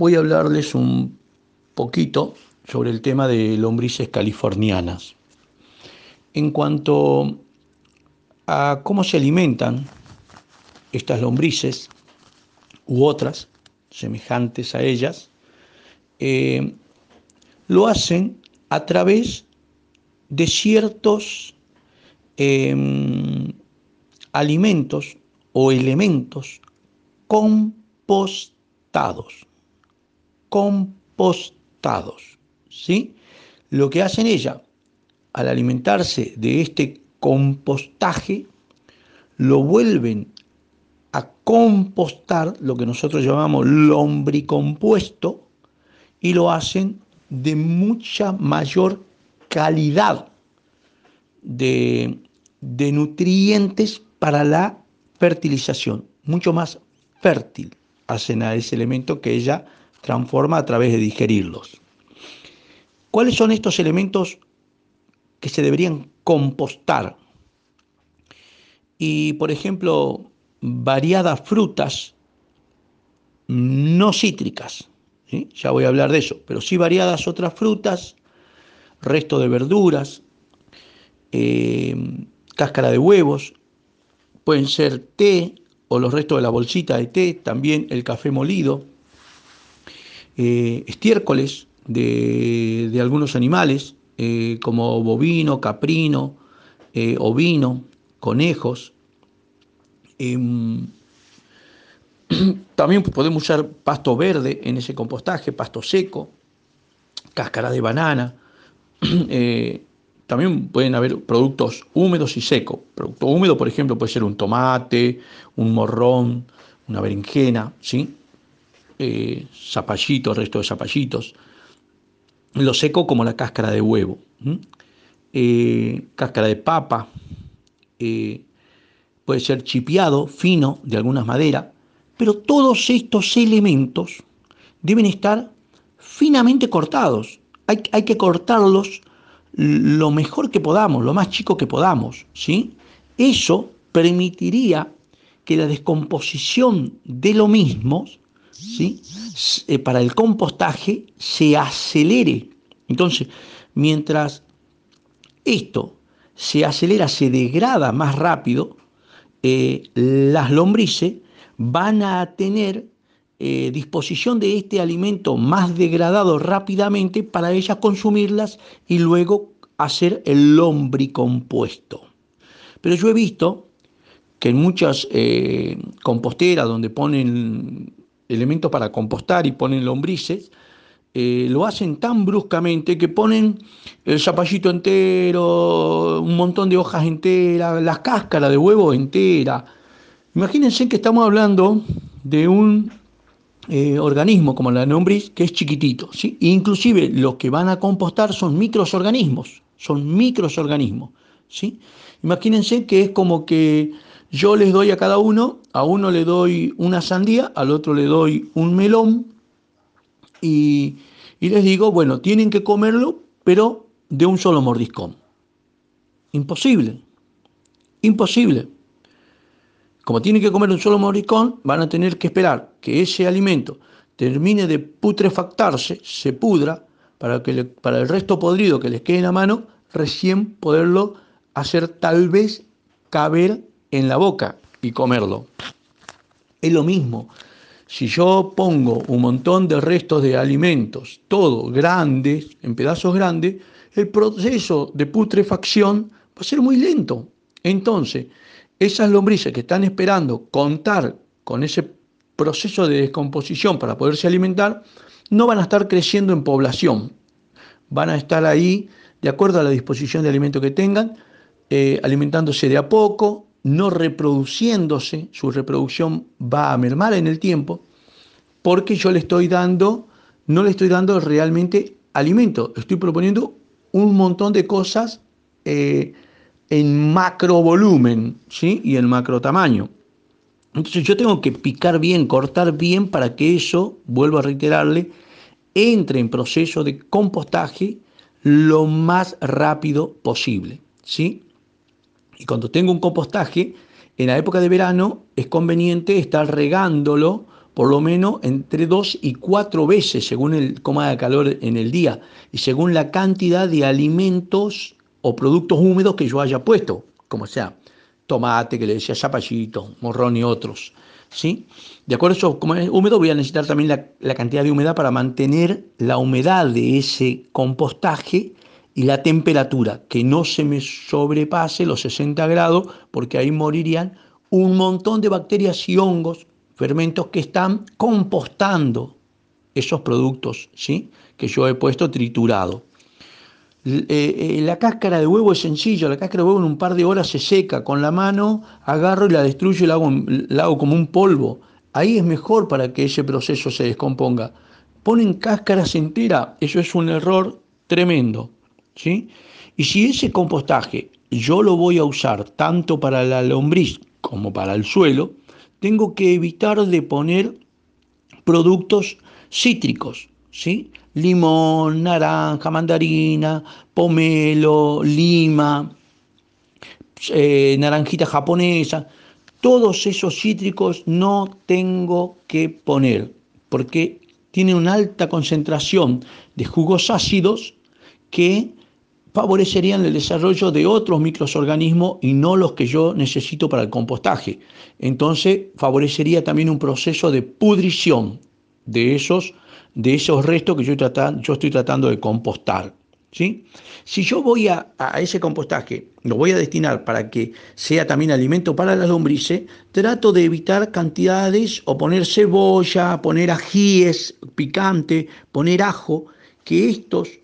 voy a hablarles un poquito sobre el tema de lombrices californianas. En cuanto a cómo se alimentan estas lombrices u otras semejantes a ellas, eh, lo hacen a través de ciertos em, alimentos o elementos compostados. Compostados. ¿sí? Lo que hacen ella al alimentarse de este compostaje, lo vuelven a compostar, lo que nosotros llamamos lombricompuesto, y lo hacen de mucha mayor calidad de, de nutrientes para la fertilización, mucho más fértil hacen a ese elemento que ella transforma a través de digerirlos. ¿Cuáles son estos elementos que se deberían compostar? Y, por ejemplo, variadas frutas no cítricas, ya voy a hablar de eso, pero sí variadas otras frutas, resto de verduras, eh, cáscara de huevos, pueden ser té o los restos de la bolsita de té, también el café molido, eh, estiércoles de, algunos animales, eh, como bovino, caprino, ovino, conejos. Em, también podemos usar pasto verde en ese compostaje, pasto seco, cáscara de banana. Eh, también pueden haber productos húmedos y secos. Producto húmedo, por ejemplo, puede ser un tomate, un morrón, una berenjena, ¿sí? Eh, zapallitos, resto de zapallitos. Lo seco como la cáscara de huevo, eh, cáscara de papa, puede ser chipiado, fino, de algunas maderas, pero todos estos elementos deben estar finamente cortados. Hay, que cortarlos lo mejor que podamos, lo más chico que podamos. ¿sí? Eso permitiría que la descomposición de lo mismo ¿sí? Eh, para el compostaje se acelere. Entonces, mientras esto se acelera, se degrada más rápido, eh, las lombrices van a tener eh, disposición de este alimento más degradado rápidamente para ellas consumirlas y luego hacer el lombricompuesto. Pero yo he visto que en muchas composteras donde ponen elementos para compostar y ponen lombrices, eh, lo hacen tan bruscamente que ponen el zapallito entero, un montón de hojas enteras, las cáscaras de huevo entera, Imagínense que estamos hablando de un eh, organismo como la lombriz que es chiquitito, ¿sí? inclusive los que van a compostar son microorganismos, son microorganismos, ¿sí? Imagínense que es como que yo les doy a cada uno, a uno le doy una sandía, al otro le doy un melón y, les digo, bueno, tienen que comerlo, pero de un solo mordiscón. Imposible, imposible. Como tienen que comer un solo moricón, van a tener que esperar que ese alimento termine de putrefactarse, se pudra, para, que para el resto podrido que les quede en la mano, recién poderlo hacer tal vez caber en la boca y comerlo. Es lo mismo. Si yo pongo un montón de restos de alimentos, todos grandes, en pedazos grandes, el proceso de putrefacción va a ser muy lento. Entonces, esas lombrices que están esperando contar con ese proceso de descomposición para poderse alimentar, no van a estar creciendo en población. Van a estar ahí de acuerdo a la disposición de alimento que tengan, eh, alimentándose de a poco, no reproduciéndose, su reproducción va a mermar en el tiempo, porque yo le estoy dando, no le estoy dando realmente alimento, estoy proponiendo un montón de cosas eh, en macro volumen ¿sí? y en macro tamaño. Entonces yo tengo que picar bien, cortar bien para que eso, vuelvo a reiterarle, entre en proceso de compostaje lo más rápido posible. ¿sí? Y cuando tengo un compostaje, en la época de verano es conveniente estar regándolo por lo menos entre dos y cuatro veces según el coma de calor en el día y según la cantidad de alimentos o productos húmedos que yo haya puesto, como sea tomate, que le decía zapallito, morrón y otros. ¿sí? De acuerdo a eso, como es húmedo, voy a necesitar también la, la cantidad de humedad para mantener la humedad de ese compostaje y la temperatura, que no se me sobrepase los 60 grados, porque ahí morirían un montón de bacterias y hongos, fermentos que están compostando esos productos ¿sí? que yo he puesto triturado. Eh, eh, la cáscara de huevo es sencillo, la cáscara de huevo en un par de horas se seca, con la mano agarro y la destruyo y la hago, la hago como un polvo. Ahí es mejor para que ese proceso se descomponga. Ponen cáscaras enteras, eso es un error tremendo. ¿Sí? Y si ese compostaje yo lo voy a usar tanto para la lombriz como para el suelo, tengo que evitar de poner productos cítricos, ¿sí? limón, naranja, mandarina, pomelo, lima, eh, naranjita japonesa, todos esos cítricos no tengo que poner porque tienen una alta concentración de jugos ácidos que favorecerían el desarrollo de otros microorganismos y no los que yo necesito para el compostaje. Entonces favorecería también un proceso de pudrición de esos de esos restos que yo, estoy tratando de compostar. ¿sí? Si yo voy a, ese compostaje, lo voy a destinar para que sea también alimento para las lombrices, trato de evitar cantidades o poner cebolla, poner ajíes picante, poner ajo, que estos,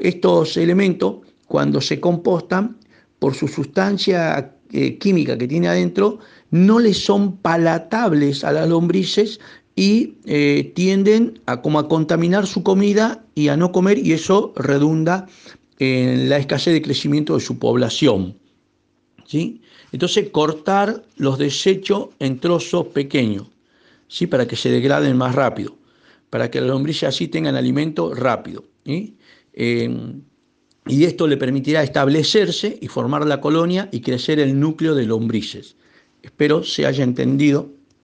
estos elementos, cuando se compostan, por su sustancia eh, química que tiene adentro, no les son palatables a las lombrices y eh, tienden a, como a contaminar su comida y a no comer y eso redunda en la escasez de crecimiento de su población. ¿sí? Entonces cortar los desechos en trozos pequeños ¿sí? para que se degraden más rápido, para que las lombrices así tengan alimento rápido. Eh, y esto le permitirá establecerse y formar la colonia y crecer el núcleo de lombrices. Espero se haya entendido